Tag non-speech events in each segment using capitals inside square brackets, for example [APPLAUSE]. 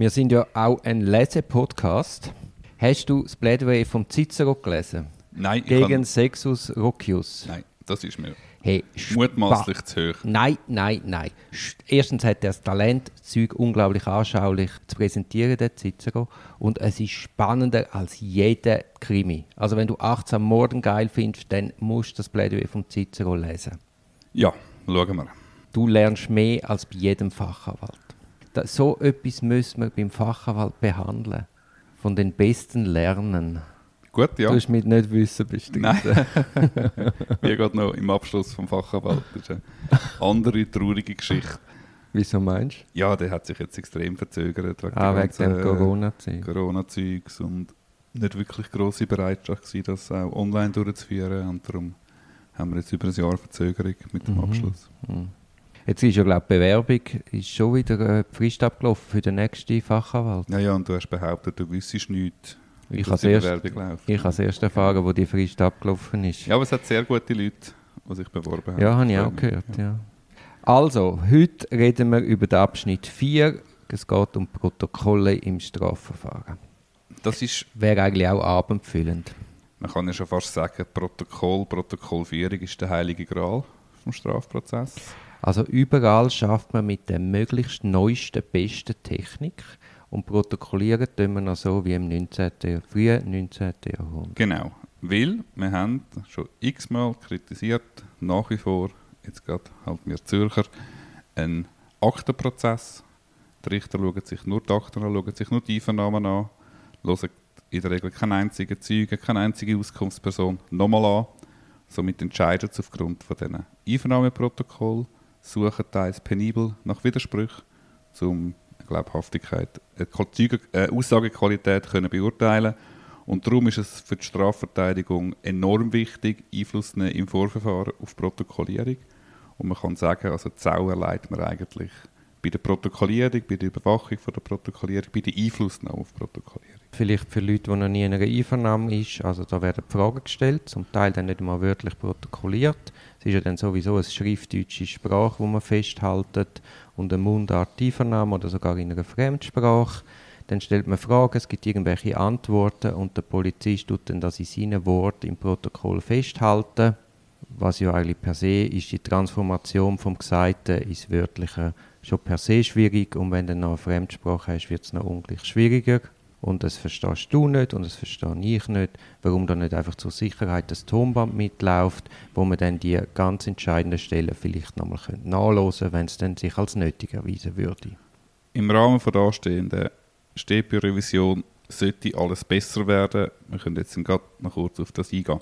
Wir sind ja auch ein Lese-Podcast. Hast du das Plädoyer vom Cicero gelesen? Nein, Gegen kann, Sexus Rocius. nein, das ist mir Hey, mutmaßlich zu hoch. Nein, nein, nein. Erstens hat er das Talent, das Zeug unglaublich anschaulich zu präsentieren, der Cicero. Und es ist spannender als jeder Krimi. Also wenn du 18 Morden geil findest, dann musst du das Plädoyer vom Cicero lesen. Ja, schauen wir. Du lernst mehr als bei jedem Fachanwalt. Da, so etwas müssen wir beim Fachanwalt behandeln. Von den Besten lernen. Gut, ja. Du hast mit nicht wissen bestimmt. Nein. Wie [LAUGHS] geht noch im Abschluss vom Fachanwalt? Das ist eine andere traurige Geschichte. Wieso meinst Ja, der hat sich jetzt extrem verzögert wegen du? Ah, wegen dem ganzen, äh, Corona-Zeug. Corona-Zeugs und nicht wirklich grosse Bereitschaft gewesen, das auch online durchzuführen. Und darum haben wir jetzt über ein Jahr Verzögerung mit dem Mhm. Abschluss. Jetzt ist ja, glaube die Bewerbung ist schon wieder äh, Frist abgelaufen für den nächsten Fachanwalt. Ja, ja, und du hast behauptet, du wüsstest nichts, Ich habe die erst, Bewerbung läuft. ich habe erst erfahren, wo die Frist abgelaufen ist. Ja, aber es hat sehr gute Leute, die sich beworben haben. Ja, habe ich auch gehört, ja. Also, heute reden wir über den Abschnitt 4. Es geht um Protokolle im Strafverfahren. Das ist, Wäre eigentlich auch abendfüllend. man kann ja schon fast sagen, Protokoll, Protokollführung ist der heilige Gral vom Strafprozess. Also überall schafft man mit der möglichst neuesten, besten Technik und protokollieren tun wir noch so wie im 19. Jahr- frühen 19. Jahrhundert. Genau, weil wir haben schon x-mal kritisiert, nach wie vor, jetzt gerade halt wir Zürcher, einen Aktenprozess. Die Richter schauen sich nur die Akten an, schauen sich nur die Einvernahmen an, hören in der Regel keinen einzigen Zeugen, keine einzige Auskunftsperson nochmal an. Somit entscheiden sie aufgrund von diesen Einvernahmeprotokoll, suchen teils penibel nach Widersprüchen, um Glaubhaftigkeit, äh, äh, Aussagequalität können beurteilen und darum ist es für die Strafverteidigung enorm wichtig, Einfluss nehmen im Vorverfahren auf Protokollierung. Und man kann sagen, also die Sau erleidet man eigentlich bei der Protokollierung, bei der Überwachung von der Protokollierung, bei der Einflussnahme auf die Protokollierung. Vielleicht für Leute, die noch nie in einer Einvernahme ist, also da werden Fragen gestellt, zum Teil dann nicht mal wörtlich protokolliert. Es ist ja dann sowieso eine schriftdeutsche Sprache, die man festhaltet und eine Mundart Einvernahme oder sogar in einer Fremdsprache. Dann stellt man Fragen, es gibt irgendwelche Antworten und der Polizist tut dann das in seinen Worten im Protokoll festhalten. Was ja eigentlich per se ist die Transformation vom Gesagten ins Wörtliche schon per se schwierig und wenn du noch eine Fremdsprache hast, wird es noch ungleich schwieriger. Und das verstehst du nicht und das verstehe ich nicht, warum da nicht einfach zur Sicherheit das Tonband mitläuft, wo man dann die ganz entscheidenden Stellen vielleicht nochmal nachlesen könnte, wenn es dann sich als nötig erweisen würde. Im Rahmen der anstehenden Stepio-Revision sollte alles besser werden. Wir können jetzt gerade noch kurz auf das eingehen.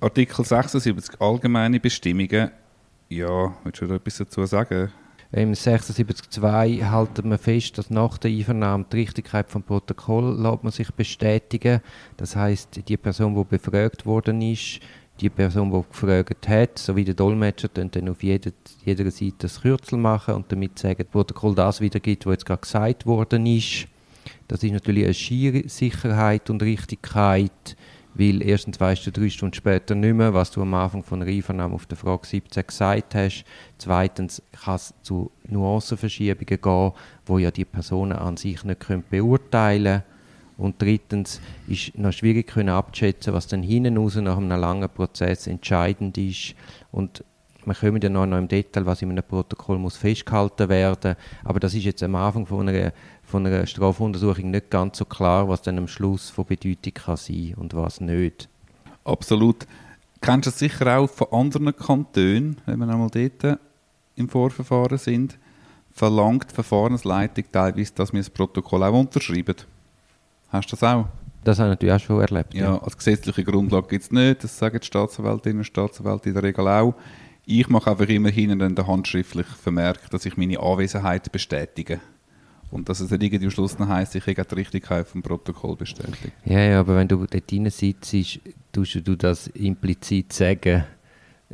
Artikel 76 Allgemeine Bestimmungen. Ja, willst du da etwas dazu sagen? Im 76.2 halten wir fest, dass nach der Einvernahme die Richtigkeit vom Protokoll lässt man sich bestätigen. Das heißt, die Person, die befragt worden ist, die Person, die gefragt hat, sowie der Dolmetscher, dann auf jeder, jeder Seite das Kürzel machen und damit sagen, das Protokoll das wiedergibt, was jetzt gerade gesagt worden ist. Das ist natürlich eine schiere Sicherheit und Richtigkeit, weil erstens weißt du drei Stunden später nicht mehr, was du am Anfang von der Einvernahme auf der Frage 17 gesagt hast. Zweitens kann es zu Nuancenverschiebungen gehen, wo ja die Personen an sich nicht beurteilen können. Und drittens ist noch schwierig können abzuschätzen, was dann hinten raus nach einem langen Prozess entscheidend ist. Und wir kommen noch, noch im Detail, was in einem Protokoll muss festgehalten werden. Aber das ist jetzt am Anfang von einer, von einer Strafuntersuchung nicht ganz so klar, was dann am Schluss von Bedeutung kann sein und was nicht. Absolut. Kennst du es sicher auch von anderen Kantonen, wenn wir einmal dort im Vorverfahren sind, verlangt die Verfahrensleitung teilweise, dass wir das Protokoll auch unterschreiben. Hast du das auch? Das habe ich natürlich auch schon erlebt. Ja, als gesetzliche Grundlage gibt es nicht. Das sagen die Staatsanwältinnen und Staatsanwälte in der Regel auch. Ich mache einfach immer hinten dann den handschriftlich Vermerk, dass ich meine Anwesenheit bestätige. Und dass es nicht irgendwie am Schluss noch heisst, ich habe die Richtigkeit vom Protokoll bestätigt. Ja, ja, aber wenn du dort drin sitzt, tust du das implizit sagen,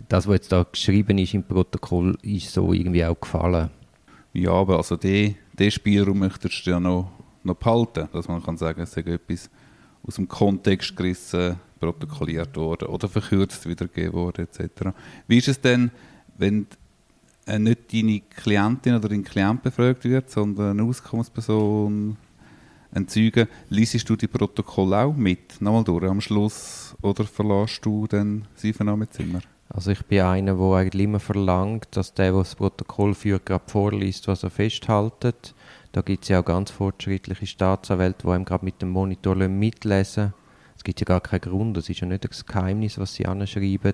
das, was jetzt da geschrieben ist im Protokoll, ist so irgendwie auch gefallen. Ja, aber also den, den Spielraum möchtest du ja noch, noch behalten, dass man kann sagen, es sei etwas aus dem Kontext gerissen, protokolliert worden oder verkürzt wiedergegeben worden etc. Wie ist es denn, wenn nicht deine Klientin oder dein Klient befragt wird, sondern eine Auskunftsperson, ein Zeuge, liest du die Protokolle auch mit, nochmal durch am Schluss, oder verlässt du dann das Einvernahmezimmer? Also ich bin einer, der eigentlich immer verlangt, dass der, der das Protokoll führt, gerade vorliest, was er festhaltet. Da gibt es ja auch ganz fortschrittliche Staatsanwälte, die einem gerade mit dem Monitor mitlesen Es gibt ja gar keinen Grund, es ist ja nicht das Geheimnis, was sie anschreiben.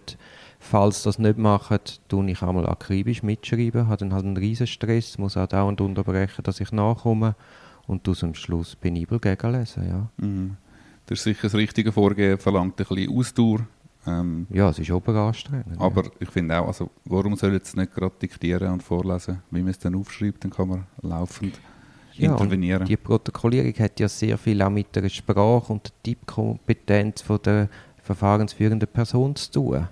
Falls das nicht machen, tue ich einmal akribisch mitschreiben, habe dann halt einen riesen Stress, muss auch dauernd unterbrechen, dass ich nachkomme und aus am Schluss penibel gegenlesen, ja. Mhm. Das ist sicher das richtige Vorgehen, verlangt ein bisschen Ausdauer. Ähm, ja, es ist oberanstrengend. Aber ja. ich finde auch, also warum soll jetzt nicht gerade diktieren und vorlesen? Wie man es dann aufschreibt, dann kann man laufend ja, intervenieren. Die Protokollierung hat ja sehr viel auch mit der Sprache und der Tippkompetenz von der verfahrensführenden Person zu tun.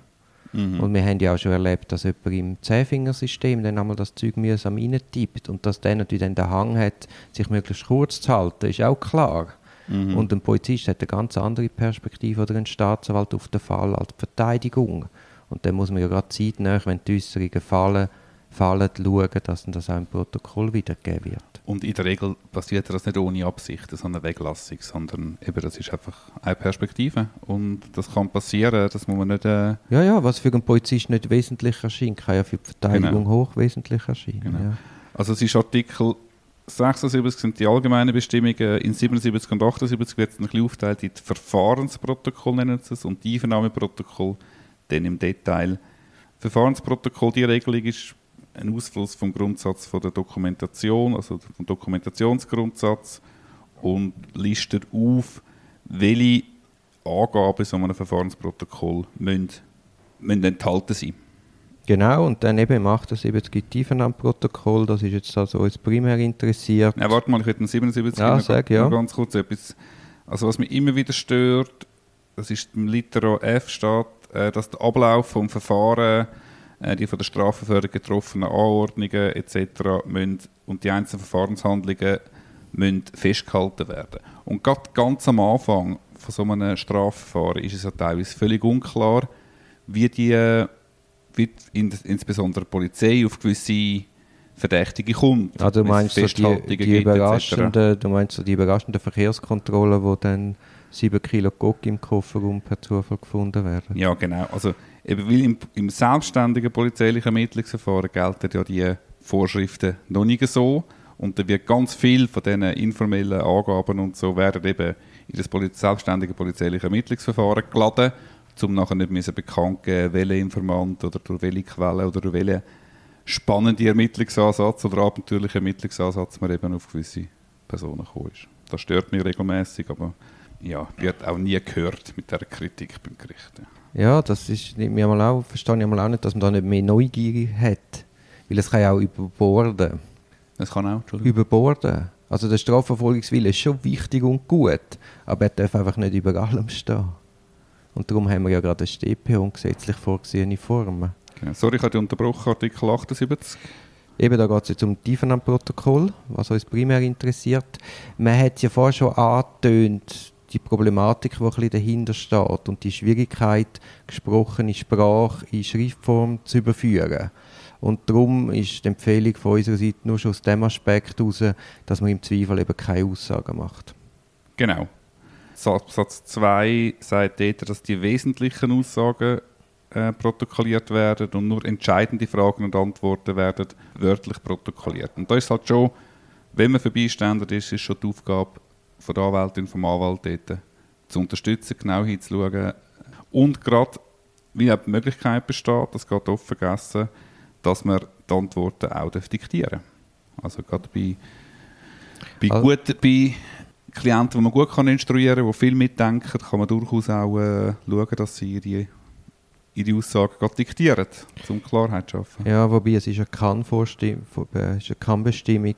Mhm. Und wir haben ja auch schon erlebt, dass jemand im Zehnfingersystem dann einmal das Zeug mühsam reintippt und dass der natürlich dann den Hang hat, sich möglichst kurz zu halten, ist auch klar. Mhm. Und ein Polizist hat eine ganz andere Perspektive oder ein Staatsanwalt auf den Fall als die Verteidigung. Und dann muss man ja gerade zeitnah, wenn die Äußerungen fallen, fallen schauen, dass das auch im Protokoll wiedergegeben wird. Und in der Regel passiert das nicht ohne Absicht, sondern Weglassung, sondern eben das ist einfach eine Perspektive und das kann passieren, das muss man nicht... Äh ja, ja, was für einen Polizist nicht wesentlich erscheint, kann ja für die Verteidigung genau. hochwesentlich erscheinen. Genau. Ja. Also es ist Artikel 76 sind die allgemeinen Bestimmungen, in 77 und 78 wird es ein bisschen aufteilt in die Verfahrensprotokoll nennen sie es und die Einvernahmeprotokoll dann im Detail. Verfahrensprotokoll, die Regelung ist ein Ausfluss vom Grundsatz von der Dokumentation, also vom Dokumentationsgrundsatz und listet auf, welche Angaben so einem Verfahrensprotokoll müssen, müssen enthalten sein. Genau, und dann eben im 78 Tiefenam-Protokoll, das ist jetzt also uns primär interessiert. Ja, warte mal, ich hätte 77 ja, noch, sag, ja. ganz kurz etwas. Also was mich immer wieder stört, das ist im Litero F steht, äh, dass der Ablauf vom Verfahren die von der Strafverfolgung getroffenen Anordnungen etc. Müssen, und die einzelnen Verfahrenshandlungen müssen festgehalten werden. Und gerade ganz am Anfang von so einem Strafverfahren ist es ja teilweise völlig unklar, wie die, wie in, insbesondere die Polizei auf gewisse Verdächtige kommt. Ah, du meinst so die, die überraschende, du meinst so die überraschende Verkehrskontrolle, wo dann 7 Kilo Coke im Kofferraum per Zufall gefunden werden? Ja, genau. Also Eben weil im, im selbstständigen polizeilichen Ermittlungsverfahren gelten ja die Vorschriften noch nicht so. Und da wird ganz viel von diesen informellen Angaben und so werden eben in das Poli selbstständige polizeiliche Ermittlungsverfahren geladen, um nachher nicht müssen bekannt geben, welcher Informant oder durch welche Quelle oder durch welchen spannenden Ermittlungsansatz oder abenteuerlichen Ermittlungsansatz man eben auf gewisse Personen gekommen ist. Das stört mich regelmäßig, aber ja, wird auch nie gehört mit dieser Kritik beim Gericht. Ja, das ist mir mal auch, verstehe ich mal auch nicht, dass man da nicht mehr Neugier hat. Weil es kann ja auch überborden. Es kann auch, Entschuldigung. Überborden. Also der Strafverfolgungswille ist schon wichtig und gut, aber er darf einfach nicht über allem stehen. Und darum haben wir ja gerade eine StPO und gesetzlich vorgesehene Formen. Genau. Sorry, ich habe dich unterbrochen, Artikel 78. Eben, da geht es jetzt um das Tiefenam-Protokoll, was uns primär interessiert. Man hat es ja vorher schon angetönt, die Problematik, die ein bisschen dahinter steht und die Schwierigkeit, gesprochene Sprache in Schriftform zu überführen. Und darum ist die Empfehlung von unserer Seite nur schon aus dem Aspekt heraus, dass man im Zweifel eben keine Aussagen macht. Genau. Satz 2 sagt dort, dass die wesentlichen Aussagen äh, protokolliert werden und nur entscheidende Fragen und Antworten werden wörtlich protokolliert. Und da ist halt schon, wenn man Vorbeiständer ist, ist schon die Aufgabe, von der Anwältin, vom Anwalt dort zu unterstützen, genau hinzuschauen. Und gerade, wie die Möglichkeit besteht, das geht oft vergessen, dass man die Antworten auch diktieren darf. Also gerade bei, bei, also, gut, bei Klienten, die man gut kann instruieren kann, die viel mitdenken, kann man durchaus auch äh, schauen, dass sie ihre, ihre Aussagen gerade diktieren, um Klarheit zu schaffen. Ja, wobei es ist eine Kann-Bestimmung.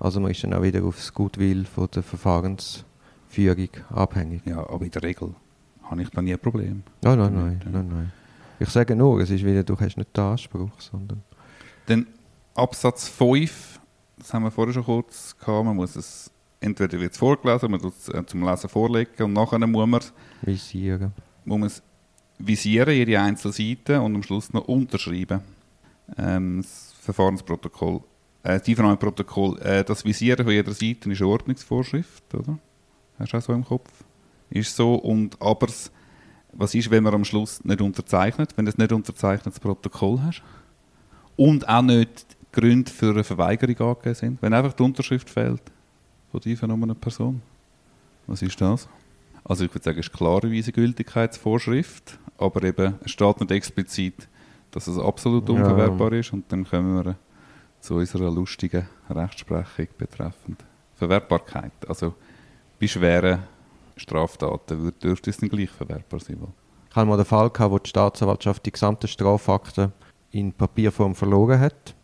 Also man ist dann auch wieder auf das Gutwill von der Verfahrensführung abhängig. Ja, aber in der Regel habe ich da nie ein Problem. Nein, nein, nein, nein, nein. Ich sage nur, es ist wieder, du hast nicht den Anspruch, sondern... Dann Absatz 5, das haben wir vorher schon kurz gehabt, man muss es, entweder wird es vorgelesen, man muss es äh, zum Lesen vorlegen und nachher muss man es... Visieren. Muss man es visieren, jede einzelne Seite und am Schluss noch unterschreiben. Ähm, das Verfahrensprotokoll Äh, das Einvernahmeprotokoll, äh, das Visieren von jeder Seite ist eine Ordnungsvorschrift, oder? Hast du auch so im Kopf? Ist so. Und, aber was ist, wenn man am Schluss nicht unterzeichnet, wenn du ein nicht unterzeichnetes Protokoll hast? Und auch nicht Gründe für eine Verweigerung angegeben sind? Wenn einfach die Unterschrift fehlt von der einvernommenen Person? Was ist das? Also ich würde sagen, es ist klarerweise Gültigkeitsvorschrift, aber eben es steht nicht explizit, dass es absolut unverwertbar ja. ist und dann kommen wir zu unserer lustigen Rechtsprechung betreffend Verwertbarkeit. Also bei schweren Straftaten dürfte es dann gleich verwertbar sein. Ich hatte mal den Fall, wo die Staatsanwaltschaft die gesamten Strafakten in Papierform verloren hat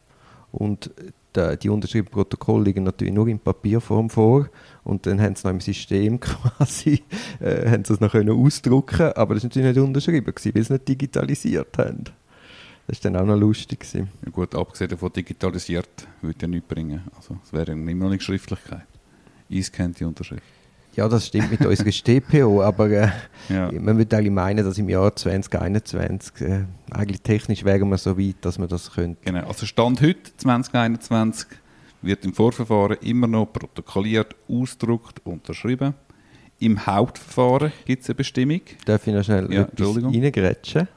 und die unterschriebenen Protokolle liegen natürlich nur in Papierform vor und dann haben sie noch im System [LAUGHS] quasi äh, haben sie es noch können ausdrucken aber das war natürlich nicht unterschrieben, weil sie es nicht digitalisiert haben. Das war dann auch noch lustig. Gewesen. Ja gut, abgesehen davon digitalisiert würde ja nichts bringen. Also es wäre immer noch nicht Schriftlichkeit. Einscannt die Unterschrift. Ja, das stimmt mit unserer [LAUGHS] StPO, aber äh, ja. man würde eigentlich meinen, dass im Jahr 2021 äh, eigentlich technisch wären wir so weit, dass man das könnte. Genau, also Stand heute 2021 wird im Vorverfahren immer noch protokolliert, ausgedruckt, unterschrieben. Im Hauptverfahren gibt es eine Bestimmung. Darf ich noch schnell ja, reingrätschen?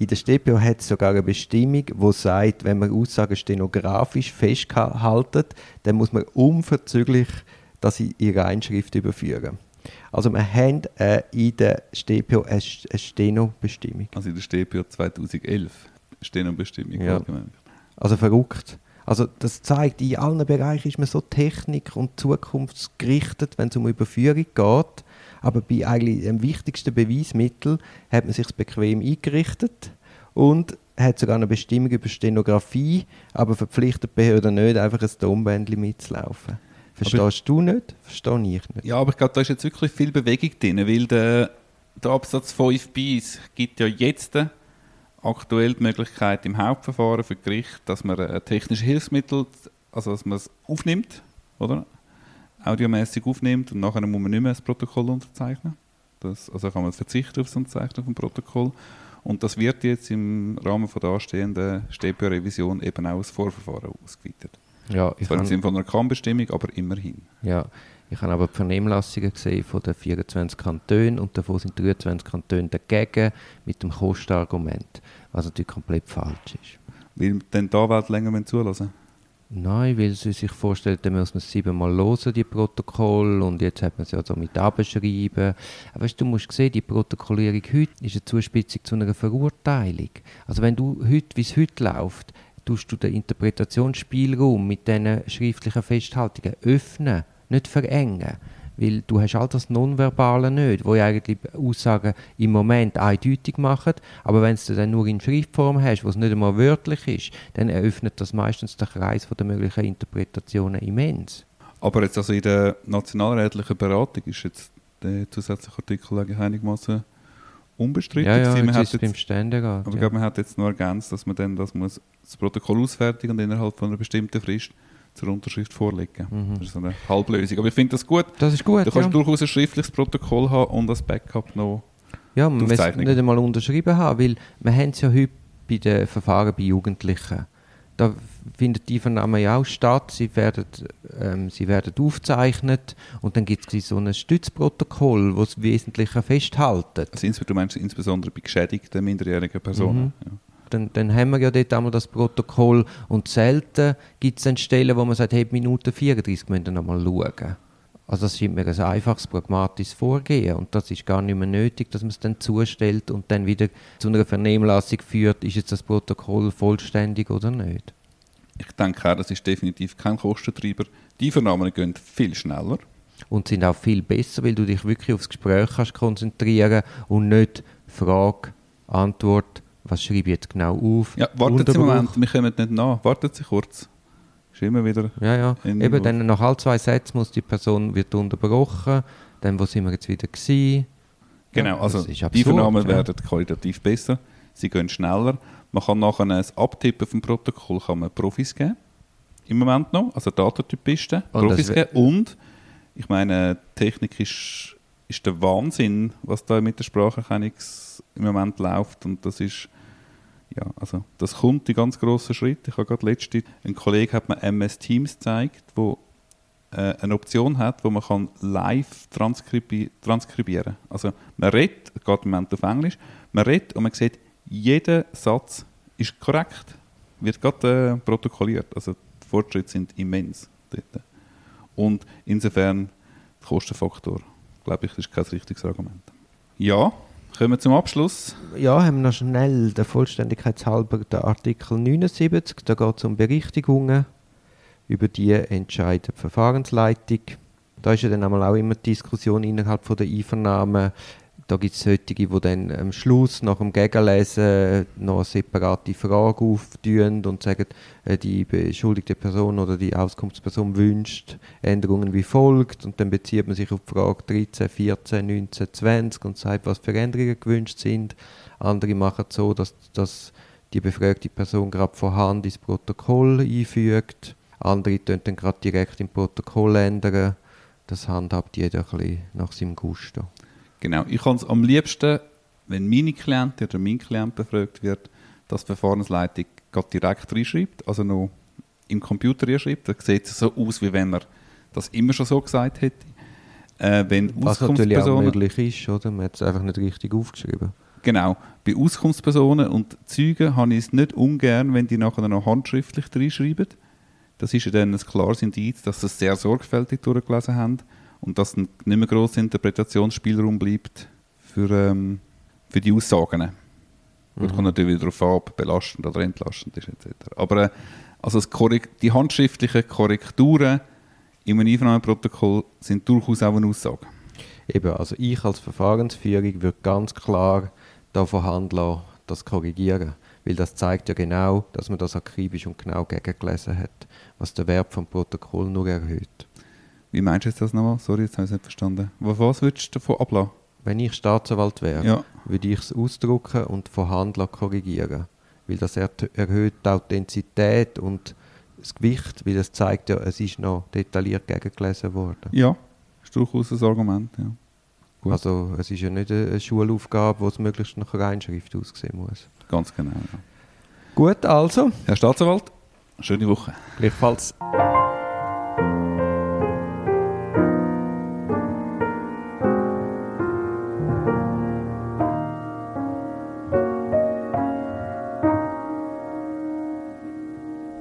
In der StPO hat es sogar eine Bestimmung, die sagt, wenn man Aussagen stenografisch festhalten, dann muss man unverzüglich das in ihre Einschrift überführen. Also wir haben äh, in der StPO eine, eine Steno-Bestimmung. Also in der StPO 2011 Steno-Bestimmung. Ja. Also verrückt. Also das zeigt, in allen Bereichen ist man so technik- und zukunftsgerichtet, wenn es um Überführung geht. Aber bei eigentlich dem wichtigsten Beweismittel hat man sich bequem eingerichtet und hat sogar eine Bestimmung über Stenografie, aber verpflichtet Behörden nicht, einfach ein Tonbändchen mitzulaufen. Verstehst du nicht? Verstehe ich nicht. Ja, aber ich glaube, da ist jetzt wirklich viel Bewegung drin, weil der, der Absatz 5 bis gibt ja jetzt aktuell die Möglichkeit im Hauptverfahren für Gericht, dass man ein technisches Hilfsmittel, also dass man es aufnimmt, oder? Audiomäßig aufnimmt und nachher muss man nicht mehr das Protokoll unterzeichnen. Das, also kann man verzichten auf das Unterzeichnen vom Protokoll. Und das wird jetzt im Rahmen von der anstehenden StPO-Revision eben auch als Vorverfahren ausgeweitet. Ja, ich Zwar im Sinne von einer Kann-Bestimmung, aber immerhin. Ja, ich habe aber die Vernehmlassungen gesehen von den 24 Kantonen und davon sind 23 Kantone dagegen mit dem Kostenargument, was natürlich komplett falsch ist. Weil dann die Anwälte länger zulassen Nein, weil sie sich vorstellen, dann muss man es siebenmal hören, die Protokolle, und jetzt hat man es ja so mit abschreiben. Aber weißt, du musst sehen, die Protokollierung heute ist eine Zuspitzung zu einer Verurteilung. Also wenn du heute, wie es heute läuft, tust du den Interpretationsspielraum mit diesen schriftlichen Festhaltungen öffnen, nicht verengen. Weil du hast all das Nonverbale nicht, wo eigentlich Aussagen im Moment eindeutig machen, aber wenn du dann nur in Schriftform hast, wo es nicht einmal wörtlich ist, dann eröffnet das meistens den Kreis der möglichen Interpretationen immens. Aber jetzt also in der nationalrätlichen Beratung ist jetzt der zusätzliche Artikel einigermaßen unbestritten. Ja, ja, man jetzt beim Ständerat. Aber ja. ich glaube, man hat jetzt nur ergänzt, dass man dann das, muss, das Protokoll ausfertigen und innerhalb von einer bestimmten Frist zur Unterschrift vorlegen. Mhm. Das ist so eine Halblösung. Aber ich finde das gut. Das ist gut. Du kannst ja. durchaus ein schriftliches Protokoll haben und als Backup noch. Ja, man muss nicht einmal unterschrieben haben, weil wir haben es ja heute bei den Verfahren bei Jugendlichen. Da findet die Vernahme ja auch statt. Sie werden, ähm, sie werden aufgezeichnet und dann gibt es so ein Stützprotokoll, das das Wesentliche festhaltet. Also, du meinst insbesondere bei geschädigten minderjährigen Personen? Mhm. Ja. Dann, dann, haben wir ja dort einmal das Protokoll und selten gibt es dann Stellen, wo man sagt, hey, Minute 34 müssen wir nochmal schauen. Also das scheint mir ein einfaches, pragmatisches Vorgehen und das ist gar nicht mehr nötig, dass man es dann zustellt und dann wieder zu einer Vernehmlassung führt, ist jetzt das Protokoll vollständig oder nicht. Ich denke auch, das ist definitiv kein Kostentreiber. Die Vernahmen gehen viel schneller. Und sind auch viel besser, weil du dich wirklich aufs Gespräch kannst konzentrieren und nicht Frage, Antwort, was schreibe ich jetzt genau auf. Ja, wartet Sie einen Moment, wir kommen nicht nach. Wartet Sie kurz. Ist immer wieder... Ja, ja. Eben, dann nach all zwei Sätzen muss die Person wird unterbrochen. Dann, wo sind wir jetzt wieder gewesen? Genau, ja, also absurd, die Vernahmen ja. werden qualitativ besser. Sie gehen schneller. Man kann nachher ein Abtippen vom Protokoll kann man Profis geben. Im Moment noch, also Datentypisten, und Profis geben. Und ich meine, Technik ist, ist der Wahnsinn, was da mit der Spracherkennung im Moment läuft. Und das ist Ja, also das kommt die ganz grossen Schritte. Ich habe gerade letzte, ein Kollege hat mir MS Teams gezeigt, wo äh, eine Option hat, wo man kann live transkribi transkribieren Also man redet, geht im Moment auf Englisch, man redet und man sieht, jeder Satz ist korrekt, wird gerade äh, protokolliert. Also die Fortschritte sind immens dort. Und insofern, der Kostenfaktor, glaube ich, ist kein richtiges Argument. Ja, kommen wir zum Abschluss. Ja, haben wir noch schnell der Vollständigkeit halber den Artikel 79. Da geht es um Berichtigungen. Über die entscheidet die Verfahrensleitung. Da ist ja dann auch immer die Diskussion innerhalb von der Einvernahme, da gibt es solche, die dann am Schluss nach dem Gegenlesen noch eine separate Frage auftun und sagen, äh, die beschuldigte Person oder die Auskunftsperson wünscht Änderungen wie folgt und dann bezieht man sich auf die Frage 13, 14, 19, 20 und sagt, was für Änderungen gewünscht sind. Andere machen es so, dass, dass die befragte Person gerade von Hand ins Protokoll einfügt. Andere tun dann gerade direkt im Protokoll ändern. Das handhabt jeder ein bisschen nach seinem Gusto. Genau, ich kann es am liebsten, wenn meine Klientin oder mein Klient befragt wird, dass die Verfahrensleitung direkt reinschreibt, also noch im Computer reinschreibt. Da sieht es so aus, wie wenn er das immer schon so gesagt hätte. Äh, wenn Was natürlich auch möglich ist, oder? Man hat es einfach nicht richtig aufgeschrieben. Genau. Bei Auskunftspersonen und Zeugen habe ich es nicht ungern, wenn die nachher noch handschriftlich reinschreiben. Das ist ja dann ein klares Indiz, dass sie es sehr sorgfältig durchgelesen haben und dass nicht mehr grosser Interpretationsspielraum bleibt für, ähm, für die Aussagen. Mhm. kommt natürlich wieder darauf an, ob belastend oder entlastend ist etc. Aber äh, also die handschriftlichen Korrekturen im Einvernahmeprotokoll sind durchaus auch eine Aussage. Eben, also ich als Verfahrensführung würde ganz klar davon handeln, das korrigieren. Weil das zeigt ja genau, dass man das akribisch und genau gegengelesen hat, was der Wert vom Protokoll nur erhöht. Wie meinst du jetzt das nochmal? Sorry, jetzt habe ich es nicht verstanden. Was würdest du davon ablassen? Wenn ich Staatsanwalt wäre, ja. würde ich es ausdrucken und von Hand korrigieren. Weil das erhöht die Authentizität und das Gewicht, weil es zeigt ja, es ist noch detailliert gegengelesen worden. Ja, ist durchaus ein Argument, ja. Gut. Also es ist ja nicht eine Schulaufgabe, wo es möglichst nach Reinschrift aussehen muss. Ganz genau, ja. Gut, also. Herr Staatsanwalt, schöne Woche. Gleichfalls.